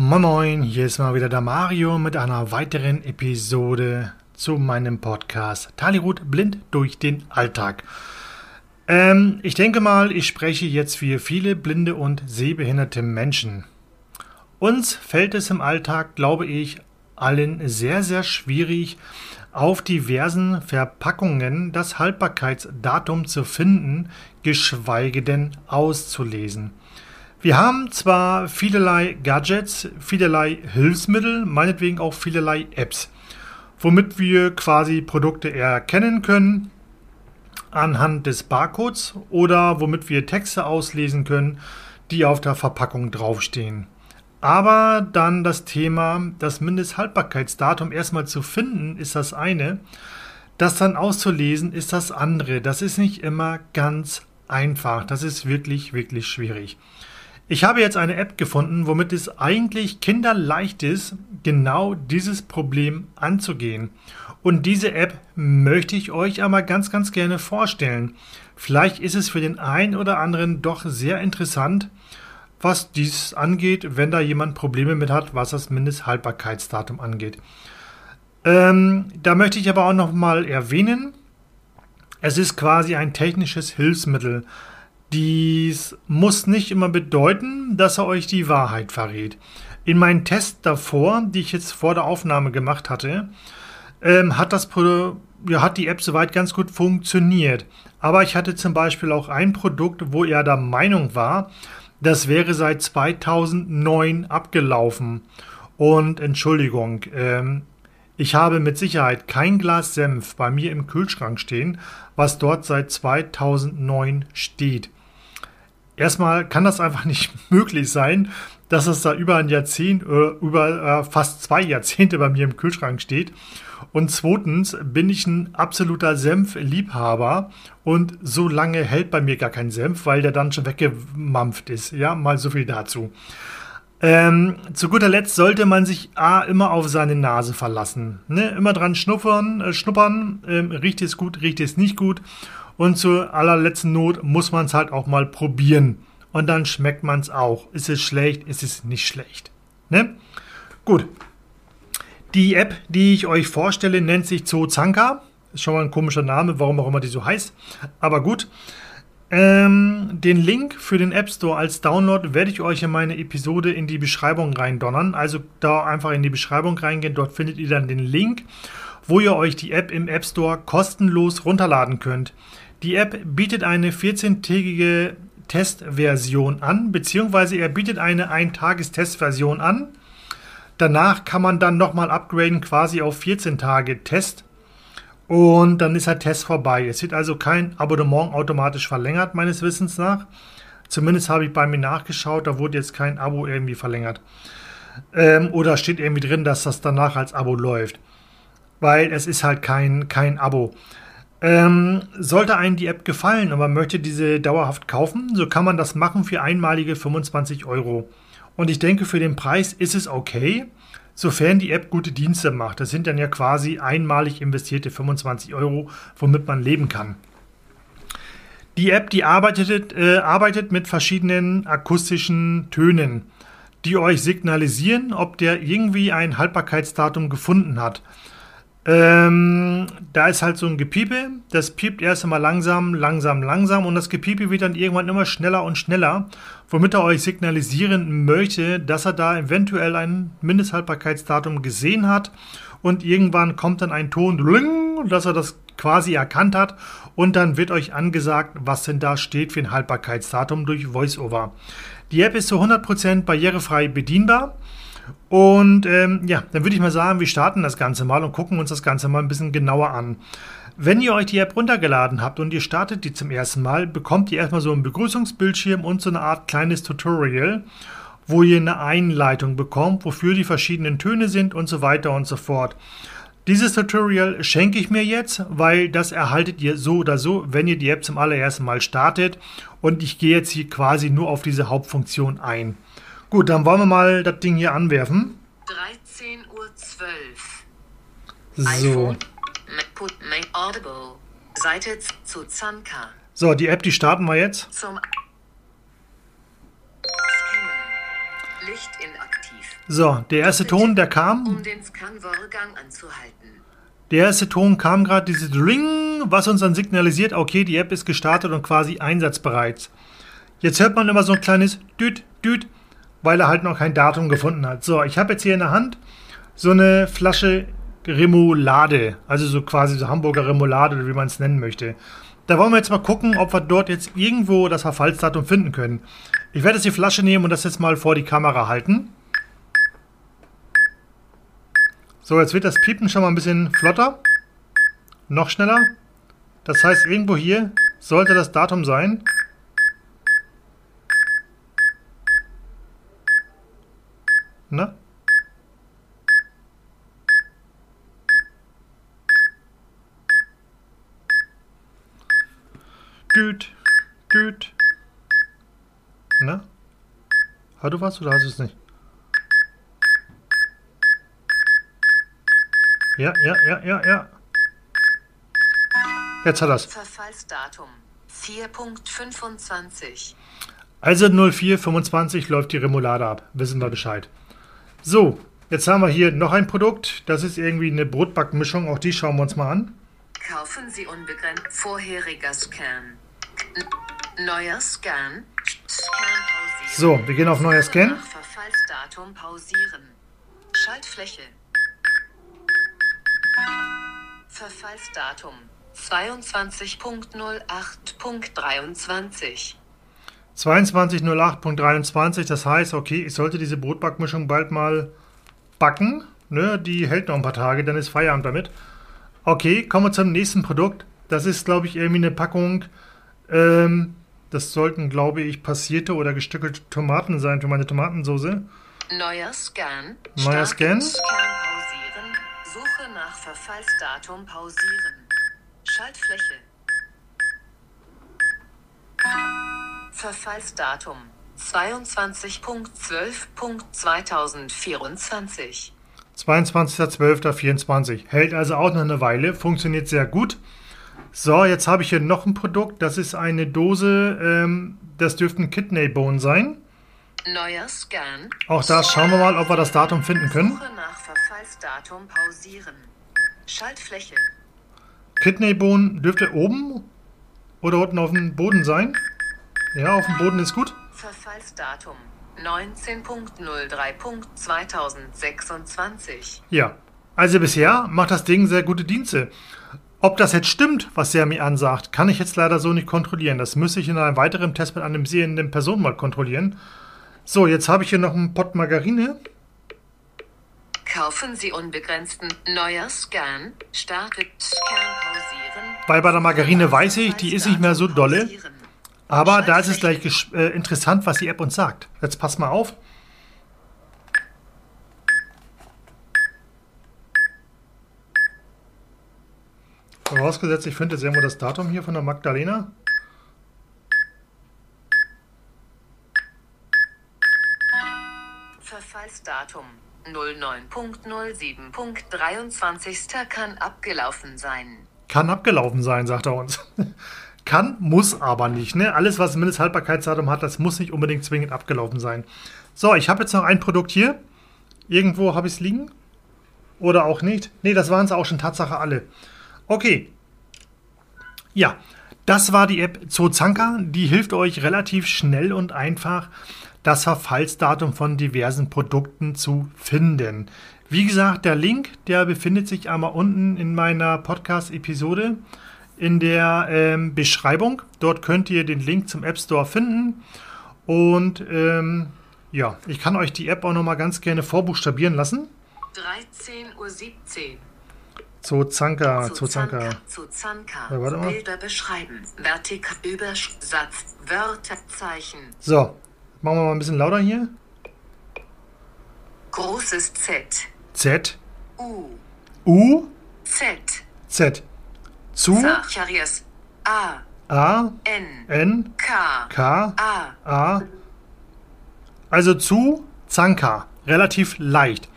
Moin Moin, hier ist mal wieder der Mario mit einer weiteren Episode zu meinem Podcast Talirut blind durch den Alltag. Ähm, ich denke mal, ich spreche jetzt für viele blinde und sehbehinderte Menschen. Uns fällt es im Alltag, glaube ich, allen sehr, sehr schwierig, auf diversen Verpackungen das Haltbarkeitsdatum zu finden, geschweige denn auszulesen. Wir haben zwar vielerlei Gadgets, vielerlei Hilfsmittel, meinetwegen auch vielerlei Apps, womit wir quasi Produkte erkennen können anhand des Barcodes oder womit wir Texte auslesen können, die auf der Verpackung draufstehen. Aber dann das Thema, das Mindesthaltbarkeitsdatum erstmal zu finden, ist das eine. Das dann auszulesen, ist das andere. Das ist nicht immer ganz einfach. Das ist wirklich, wirklich schwierig. Ich habe jetzt eine App gefunden, womit es eigentlich kinderleicht ist, genau dieses Problem anzugehen. Und diese App möchte ich euch aber ganz, ganz gerne vorstellen. Vielleicht ist es für den einen oder anderen doch sehr interessant, was dies angeht, wenn da jemand Probleme mit hat, was das Mindesthaltbarkeitsdatum angeht. Ähm, da möchte ich aber auch noch mal erwähnen, es ist quasi ein technisches Hilfsmittel. Dies muss nicht immer bedeuten, dass er euch die Wahrheit verrät. In meinen Tests davor, die ich jetzt vor der Aufnahme gemacht hatte, ähm, hat, das, ja, hat die App soweit ganz gut funktioniert. Aber ich hatte zum Beispiel auch ein Produkt, wo er der Meinung war, das wäre seit 2009 abgelaufen. Und Entschuldigung, ähm, ich habe mit Sicherheit kein Glas Senf bei mir im Kühlschrank stehen, was dort seit 2009 steht. Erstmal kann das einfach nicht möglich sein, dass es da über ein Jahrzehnt, äh, über äh, fast zwei Jahrzehnte bei mir im Kühlschrank steht. Und zweitens bin ich ein absoluter Senfliebhaber und so lange hält bei mir gar kein Senf, weil der dann schon weggemampft ist. Ja, mal so viel dazu. Ähm, zu guter Letzt sollte man sich A, immer auf seine Nase verlassen. Ne? Immer dran schnuppern, äh, schnuppern, ähm, riecht es gut, riecht es nicht gut. Und zur allerletzten Not muss man es halt auch mal probieren. Und dann schmeckt man es auch. Ist es schlecht, ist es nicht schlecht. Ne? Gut, die App, die ich euch vorstelle, nennt sich Zoozanka. Ist schon mal ein komischer Name, warum auch immer die so heißt. Aber gut. Ähm, den Link für den App Store als Download werde ich euch in meine Episode in die Beschreibung reindonnern. Also da einfach in die Beschreibung reingehen. Dort findet ihr dann den Link, wo ihr euch die App im App Store kostenlos runterladen könnt. Die App bietet eine 14-tägige Testversion an, beziehungsweise er bietet eine Ein-Tages-Testversion an. Danach kann man dann nochmal upgraden, quasi auf 14 Tage Test. Und dann ist der Test vorbei. Es wird also kein Abonnement automatisch verlängert, meines Wissens nach. Zumindest habe ich bei mir nachgeschaut, da wurde jetzt kein Abo irgendwie verlängert. Ähm, oder steht irgendwie drin, dass das danach als Abo läuft. Weil es ist halt kein, kein Abo. Ähm, sollte einem die App gefallen und man möchte diese dauerhaft kaufen, so kann man das machen für einmalige 25 Euro. Und ich denke, für den Preis ist es okay, sofern die App gute Dienste macht. Das sind dann ja quasi einmalig investierte 25 Euro, womit man leben kann. Die App, die arbeitet, äh, arbeitet mit verschiedenen akustischen Tönen, die euch signalisieren, ob der irgendwie ein Haltbarkeitsdatum gefunden hat. Ähm, da ist halt so ein Gepiepe, das piept erst einmal langsam, langsam, langsam und das Gepiepe wird dann irgendwann immer schneller und schneller, womit er euch signalisieren möchte, dass er da eventuell ein Mindesthaltbarkeitsdatum gesehen hat und irgendwann kommt dann ein Ton, dass er das quasi erkannt hat und dann wird euch angesagt, was denn da steht für ein Haltbarkeitsdatum durch VoiceOver. Die App ist zu 100% barrierefrei bedienbar. Und ähm, ja, dann würde ich mal sagen, wir starten das Ganze mal und gucken uns das Ganze mal ein bisschen genauer an. Wenn ihr euch die App runtergeladen habt und ihr startet die zum ersten Mal, bekommt ihr erstmal so einen Begrüßungsbildschirm und so eine Art kleines Tutorial, wo ihr eine Einleitung bekommt, wofür die verschiedenen Töne sind und so weiter und so fort. Dieses Tutorial schenke ich mir jetzt, weil das erhaltet ihr so oder so, wenn ihr die App zum allerersten Mal startet. Und ich gehe jetzt hier quasi nur auf diese Hauptfunktion ein. Gut, dann wollen wir mal das Ding hier anwerfen. 13.12 Uhr. So. Audible. Seite zu Zanka. So, die App, die starten wir jetzt. Zum Licht inaktiv. So, der erste Ton, der kam. Um den Scanvorgang anzuhalten. Der erste Ton kam gerade dieses Ring, was uns dann signalisiert, okay, die App ist gestartet und quasi einsatzbereit. Jetzt hört man immer so ein kleines Düt, Düt, weil er halt noch kein Datum gefunden hat. So, ich habe jetzt hier in der Hand so eine Flasche Remoulade, also so quasi so Hamburger Remoulade oder wie man es nennen möchte. Da wollen wir jetzt mal gucken, ob wir dort jetzt irgendwo das Verfallsdatum finden können. Ich werde jetzt die Flasche nehmen und das jetzt mal vor die Kamera halten. So, jetzt wird das Piepen schon mal ein bisschen flotter. Noch schneller. Das heißt, irgendwo hier sollte das Datum sein. Na? Düt, düt. Na? Hast du was oder hast du es nicht? Ja, ja, ja, ja, ja. Jetzt hat er's. Verfallsdatum 4.25. Also 0425 läuft die Remoulade ab. Wissen wir Bescheid. So, jetzt haben wir hier noch ein Produkt. Das ist irgendwie eine Brotbackmischung. Auch die schauen wir uns mal an. Kaufen Sie unbegrenzt. Vorheriger Scan. Neuer Scan. Scan pausieren. So, wir gehen auf neuer Scan. Nach Verfallsdatum pausieren. Schaltfläche. Verfallsdatum 22.08.23. 2208.23, das heißt, okay, ich sollte diese Brotbackmischung bald mal backen. Ne, die hält noch ein paar Tage, dann ist Feierabend damit. Okay, kommen wir zum nächsten Produkt. Das ist, glaube ich, irgendwie eine Packung. Ähm, das sollten, glaube ich, passierte oder gestückelte Tomaten sein für meine Tomatensauce. Neuer Scan. Neuer. Scan. Scan pausieren. Suche nach Verfallsdatum pausieren. Schaltfläche. Verfallsdatum 22.12.2024. 22.12.24. Hält also auch noch eine Weile, funktioniert sehr gut. So, jetzt habe ich hier noch ein Produkt. Das ist eine Dose, ähm, das dürfte ein Kidney Bone sein. Neuer Scan. Auch da schauen wir mal, ob wir das Datum finden können. Suche nach Verfallsdatum pausieren. Schaltfläche. Kidney Bone dürfte oben oder unten auf dem Boden sein. Ja, auf dem Boden ist gut. Verfallsdatum 19.03.2026. Ja, also bisher macht das Ding sehr gute Dienste. Ob das jetzt stimmt, was der mir ansagt, kann ich jetzt leider so nicht kontrollieren. Das müsste ich in einem weiteren Test mit einem sehenden Person mal kontrollieren. So, jetzt habe ich hier noch einen Pott Margarine. Kaufen Sie unbegrenzten neuer Scan. Startet Scan pausieren. Weil bei der Margarine weiß ich, die ist nicht mehr so dolle. Pausieren. Aber da ist es gleich äh, interessant, was die App uns sagt. Jetzt pass mal auf. Vorausgesetzt, ich finde jetzt irgendwo das Datum hier von der Magdalena. Verfallsdatum 09.07.23. kann abgelaufen sein. Kann abgelaufen sein, sagt er uns. Kann, muss aber nicht. Ne? Alles, was ein Mindesthaltbarkeitsdatum hat, das muss nicht unbedingt zwingend abgelaufen sein. So, ich habe jetzt noch ein Produkt hier. Irgendwo habe ich es liegen. Oder auch nicht. Ne, das waren es auch schon Tatsache alle. Okay. Ja, das war die App Zozanka. Die hilft euch relativ schnell und einfach, das Verfallsdatum von diversen Produkten zu finden. Wie gesagt, der Link, der befindet sich einmal unten in meiner Podcast-Episode in der ähm, Beschreibung. Dort könnt ihr den Link zum App Store finden. Und ähm, ja, ich kann euch die App auch nochmal ganz gerne vorbuchstabieren lassen. 13.17 Uhr. Zozanka, Zozanka. Zuzanka. Ja, warte mal. Bilder beschreiben. Vertikal. Übersatz. Wörter. Zeichen. So, machen wir mal ein bisschen lauter hier. Großes Z. Z, U. U, Z. Z. Zu, Zacharias. A. A, N. N, K. K, A. A. Also zu Zanka. Relativ leicht.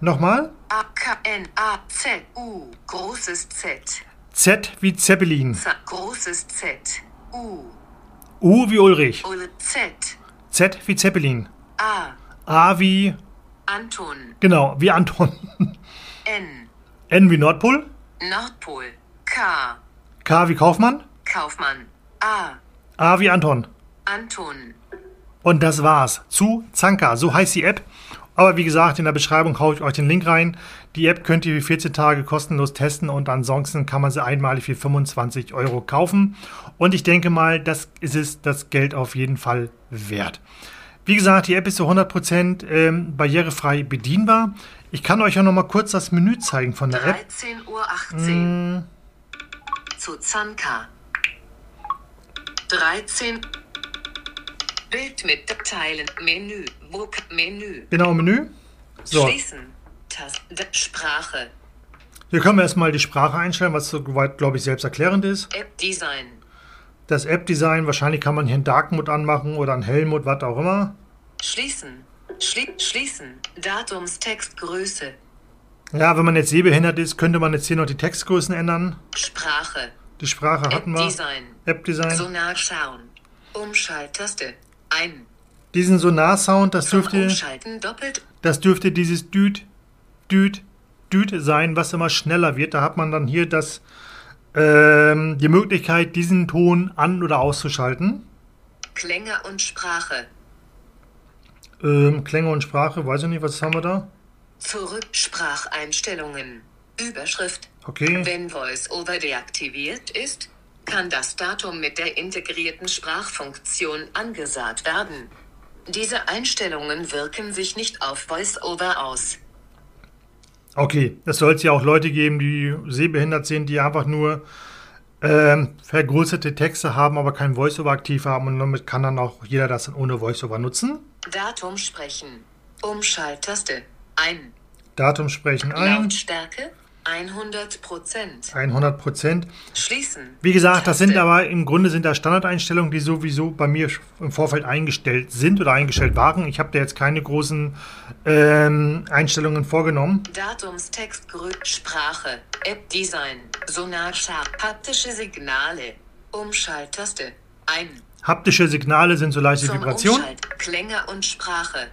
Nochmal. A. K. N. A. Z. U. Großes Z. Z wie Zeppelin. Z. Großes Z. U. U wie Ulrich. Ul. Z. Z wie Zeppelin. A. A wie, Anton, genau, wie Anton. N, N wie Nordpol. Nordpol, K, K wie Kaufmann. Kaufmann, A, A wie Anton. Anton, Und das war's. Zu Zanka, so heißt die App. Aber wie gesagt, in der Beschreibung haue ich euch den Link rein. Die App könnt ihr für 14 Tage kostenlos testen und ansonsten kann man sie einmalig für 25 Euro kaufen. Und ich denke mal, das ist es das Geld auf jeden Fall wert. Wie gesagt, die App ist zu 100% ähm, barrierefrei bedienbar. Ich kann euch ja noch mal kurz das Menü zeigen von der App. 13.18 Uhr. Zu Zanka. 13. Bild mit Teilen. Menü. Vok Menü. Genau, Menü. So, Schließen. Taste. Sprache. hier können wir erstmal die Sprache einstellen, was soweit, glaube ich, selbsterklärend ist. App Design. Das App-Design, wahrscheinlich kann man hier einen Dark Mode anmachen oder einen Hell Mode, was auch immer. Schließen. Schli schließen. Datumstextgröße. Ja, wenn man jetzt sehbehindert ist, könnte man jetzt hier noch die Textgrößen ändern. Sprache. Die Sprache App hatten wir. Design. App-Design. Sonar schauen. Umschalttaste. Ein. Diesen Sonar-Sound, das Zum dürfte, Umschalten doppelt. das dürfte dieses Düt, Düt, Düt sein, was immer schneller wird. Da hat man dann hier das, ähm, die Möglichkeit, diesen Ton an- oder auszuschalten. Klänge und Sprache. Ähm, Klänge und Sprache, weiß ich nicht, was haben wir da? Zurück. Spracheinstellungen. Überschrift. Okay. Wenn VoiceOver deaktiviert ist, kann das Datum mit der integrierten Sprachfunktion angesagt werden. Diese Einstellungen wirken sich nicht auf VoiceOver aus. Okay, es soll es ja auch Leute geben, die sehbehindert sind, die einfach nur ähm, vergrößerte Texte haben, aber kein Voiceover aktiv haben und damit kann dann auch jeder das dann ohne Voiceover nutzen. Datum sprechen. Umschalttaste. Ein. Datum sprechen ein, Lautstärke 100 Prozent. 100 Prozent. Schließen. Wie gesagt, das sind aber im Grunde sind das Standardeinstellungen, die sowieso bei mir im Vorfeld eingestellt sind oder eingestellt waren. Ich habe da jetzt keine großen ähm, Einstellungen vorgenommen. Datumstextgröße, Sprache, App Design, Sonar haptische Signale, Umschalttaste, ein. Haptische Signale sind so leichte Zum Vibrationen. Umschalt, Klänge und Sprache,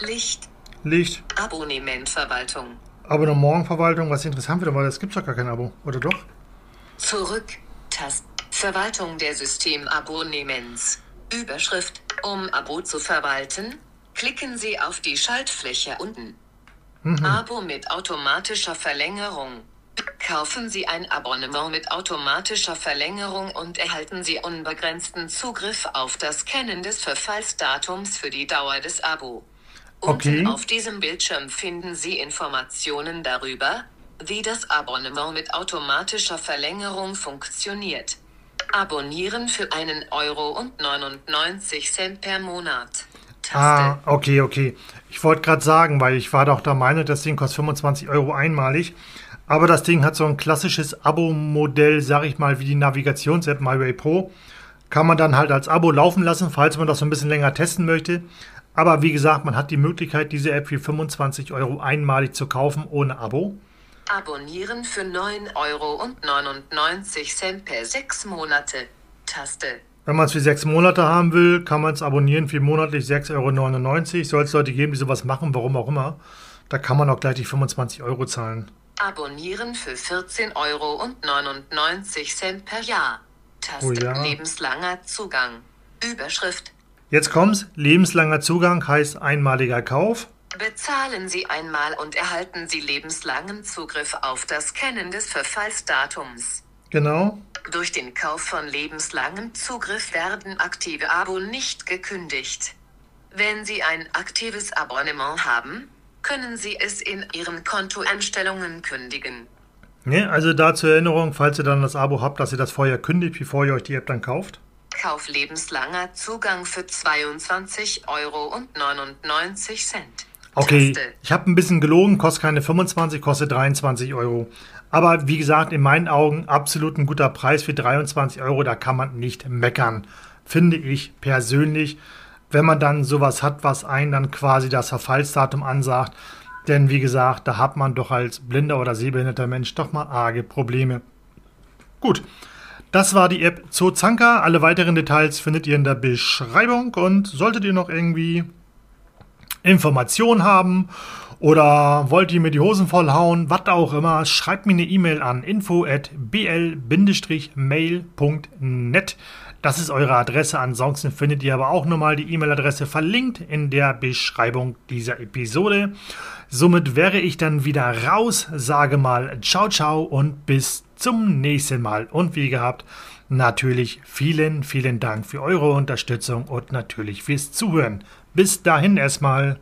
Licht, Licht, Abonnementverwaltung, Abonnementverwaltung, was interessant wird, aber das gibt doch gar kein Abo, oder doch? zurück, Tast, Verwaltung der Systemabonnements, Überschrift, um Abo zu verwalten, klicken Sie auf die Schaltfläche unten. Abo mit automatischer Verlängerung. Kaufen Sie ein Abonnement mit automatischer Verlängerung und erhalten Sie unbegrenzten Zugriff auf das Kennen des Verfallsdatums für die Dauer des Abo. Okay. Unten auf diesem Bildschirm finden Sie Informationen darüber, wie das Abonnement mit automatischer Verlängerung funktioniert. Abonnieren für einen Euro und 99 Cent per Monat. Taste. Ah, okay, okay. Ich wollte gerade sagen, weil ich war doch der Meinung, das Ding kostet 25 Euro einmalig. Aber das Ding hat so ein klassisches Abo-Modell, sag ich mal, wie die Navigations-App MyWay Pro. Kann man dann halt als Abo laufen lassen, falls man das so ein bisschen länger testen möchte. Aber wie gesagt, man hat die Möglichkeit, diese App für 25 Euro einmalig zu kaufen, ohne Abo. Abonnieren für 9 Euro und 99 Cent per 6 Monate. Taste. Wenn man es für sechs Monate haben will, kann man es abonnieren für monatlich 6,99 Euro. Soll es Leute geben, die sowas machen, warum auch immer. Da kann man auch gleich die 25 Euro zahlen. Abonnieren für 14 Euro und 99 Cent per Jahr. Taste. Oh ja. Lebenslanger Zugang. Überschrift. Jetzt kommt's. Lebenslanger Zugang heißt einmaliger Kauf. Bezahlen Sie einmal und erhalten Sie lebenslangen Zugriff auf das Kennen des Verfallsdatums. Genau. Durch den Kauf von lebenslangem Zugriff werden aktive Abo nicht gekündigt. Wenn Sie ein aktives Abonnement haben, können Sie es in Ihren Kontoeinstellungen kündigen. Ne, also da zur Erinnerung, falls ihr dann das Abo habt, dass ihr das vorher kündigt, bevor ihr euch die App dann kauft. Kauf lebenslanger Zugang für 22 Euro und 99 Cent. Okay, Taste. ich habe ein bisschen gelogen, kostet keine 25, kostet 23 Euro. Aber wie gesagt, in meinen Augen absolut ein guter Preis für 23 Euro, da kann man nicht meckern. Finde ich persönlich, wenn man dann sowas hat, was einen dann quasi das Verfallsdatum ansagt. Denn wie gesagt, da hat man doch als blinder oder sehbehinderter Mensch doch mal arge Probleme. Gut, das war die App Zozanka. Alle weiteren Details findet ihr in der Beschreibung. Und solltet ihr noch irgendwie Informationen haben oder wollt ihr mir die Hosen vollhauen, was auch immer, schreibt mir eine E-Mail an info at bl-mail.net. Das ist eure Adresse. Ansonsten findet ihr aber auch nochmal die E-Mail-Adresse verlinkt in der Beschreibung dieser Episode. Somit wäre ich dann wieder raus, sage mal ciao ciao und bis zum nächsten Mal. Und wie gehabt, natürlich vielen, vielen Dank für eure Unterstützung und natürlich fürs Zuhören. Bis dahin erstmal.